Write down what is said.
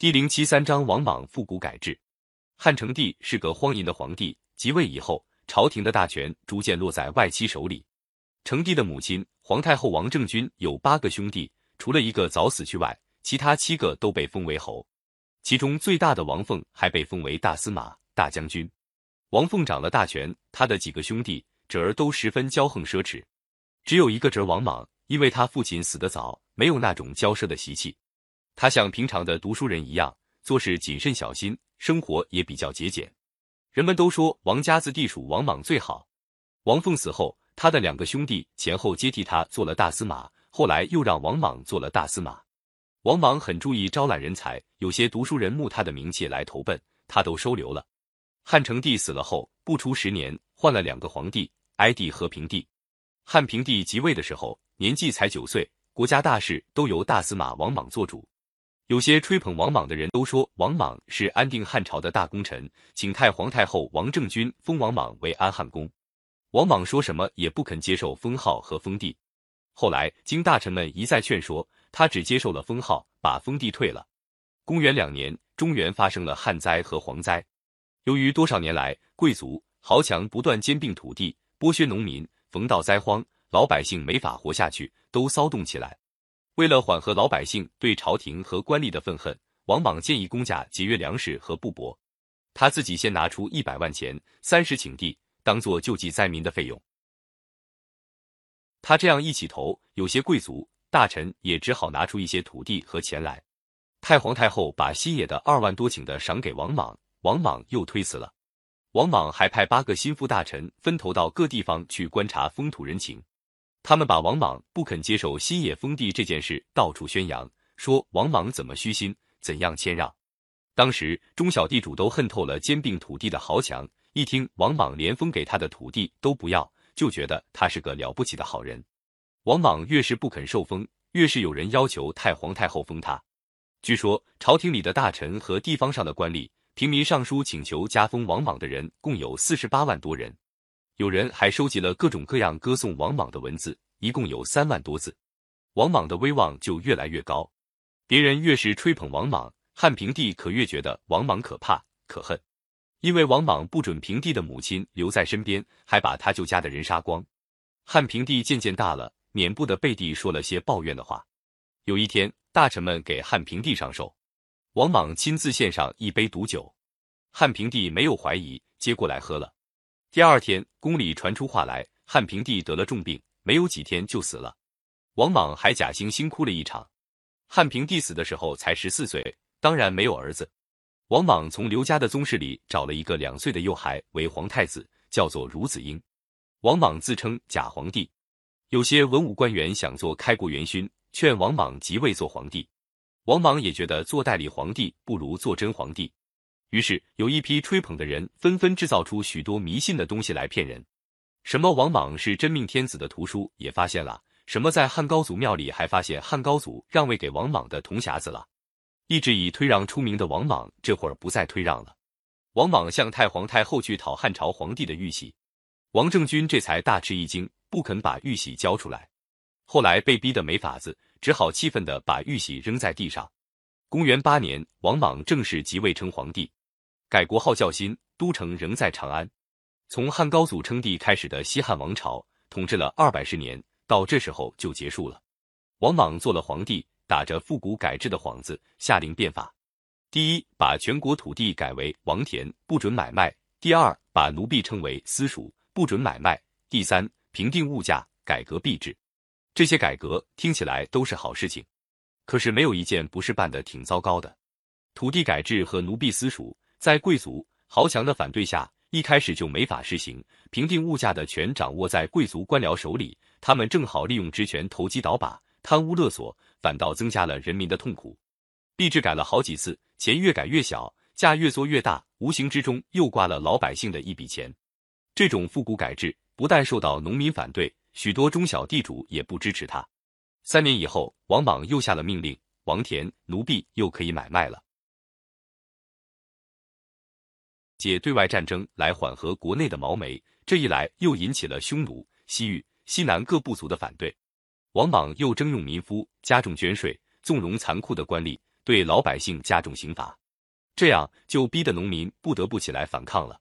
第零七三章王莽复古改制。汉成帝是个荒淫的皇帝，即位以后，朝廷的大权逐渐落在外戚手里。成帝的母亲皇太后王政君有八个兄弟，除了一个早死去外，其他七个都被封为侯。其中最大的王凤还被封为大司马、大将军。王凤掌了大权，他的几个兄弟侄儿都十分骄横奢侈，只有一个侄王莽，因为他父亲死得早，没有那种骄奢的习气。他像平常的读书人一样，做事谨慎小心，生活也比较节俭。人们都说王家子地属王莽最好。王凤死后，他的两个兄弟前后接替他做了大司马，后来又让王莽做了大司马。王莽很注意招揽人才，有些读书人慕他的名气来投奔，他都收留了。汉成帝死了后，不出十年，换了两个皇帝，哀帝和平帝。汉平帝即位的时候，年纪才九岁，国家大事都由大司马王莽做主。有些吹捧王莽的人都说，王莽是安定汉朝的大功臣，请太皇太后王政君封王莽为安汉公。王莽说什么也不肯接受封号和封地。后来经大臣们一再劝说，他只接受了封号，把封地退了。公元两年，中原发生了旱灾和蝗灾。由于多少年来贵族豪强不断兼并土地，剥削农民，逢到灾荒，老百姓没法活下去，都骚动起来。为了缓和老百姓对朝廷和官吏的愤恨，王莽建议公家节约粮食和布帛。他自己先拿出一百万钱、三十顷地，当做救济灾民的费用。他这样一起头，有些贵族大臣也只好拿出一些土地和钱来。太皇太后把西野的二万多顷的赏给王莽，王莽又推辞了。王莽还派八个心腹大臣分头到各地方去观察风土人情。他们把王莽不肯接受新野封地这件事到处宣扬，说王莽怎么虚心，怎样谦让。当时中小地主都恨透了兼并土地的豪强，一听王莽连封给他的土地都不要，就觉得他是个了不起的好人。王莽越是不肯受封，越是有人要求太皇太后封他。据说朝廷里的大臣和地方上的官吏、平民上书请求加封王莽的人共有四十八万多人。有人还收集了各种各样歌颂王莽的文字，一共有三万多字。王莽的威望就越来越高，别人越是吹捧王莽，汉平帝可越觉得王莽可怕可恨。因为王莽不准平帝的母亲留在身边，还把他舅家的人杀光。汉平帝渐渐大了，免不得背地说了些抱怨的话。有一天，大臣们给汉平帝上寿，王莽亲自献上一杯毒酒，汉平帝没有怀疑，接过来喝了。第二天，宫里传出话来，汉平帝得了重病，没有几天就死了。王莽还假惺惺哭了一场。汉平帝死的时候才十四岁，当然没有儿子。王莽从刘家的宗室里找了一个两岁的幼孩为皇太子，叫做孺子婴。王莽自称假皇帝。有些文武官员想做开国元勋，劝王莽即位做皇帝。王莽也觉得做代理皇帝不如做真皇帝。于是有一批吹捧的人纷纷制造出许多迷信的东西来骗人，什么王莽是真命天子的图书也发现了，什么在汉高祖庙里还发现汉高祖让位给王莽的铜匣子了。一直以推让出名的王莽这会儿不再推让了。王莽向太皇太后去讨汉朝皇帝的玉玺，王政君这才大吃一惊，不肯把玉玺交出来。后来被逼得没法子，只好气愤地把玉玺扔在地上。公元八年，王莽正式即位称皇帝。改国号叫新，都城仍在长安。从汉高祖称帝开始的西汉王朝，统治了二百十年，到这时候就结束了。王莽做了皇帝，打着复古改制的幌子，下令变法：第一，把全国土地改为王田，不准买卖；第二，把奴婢称为私属，不准买卖；第三，平定物价，改革币制。这些改革听起来都是好事情，可是没有一件不是办得挺糟糕的。土地改制和奴婢私属。在贵族豪强的反对下，一开始就没法实行。平定物价的权掌握在贵族官僚手里，他们正好利用职权投机倒把、贪污勒索，反倒增加了人民的痛苦。币制改了好几次，钱越改越小，价越做越大，无形之中又刮了老百姓的一笔钱。这种复古改制不但受到农民反对，许多中小地主也不支持他。三年以后，王莽又下了命令，王田奴婢又可以买卖了。借对外战争来缓和国内的毛霉，这一来又引起了匈奴、西域、西南各部族的反对。王莽又征用民夫，加重捐税，纵容残酷的官吏，对老百姓加重刑罚，这样就逼得农民不得不起来反抗了。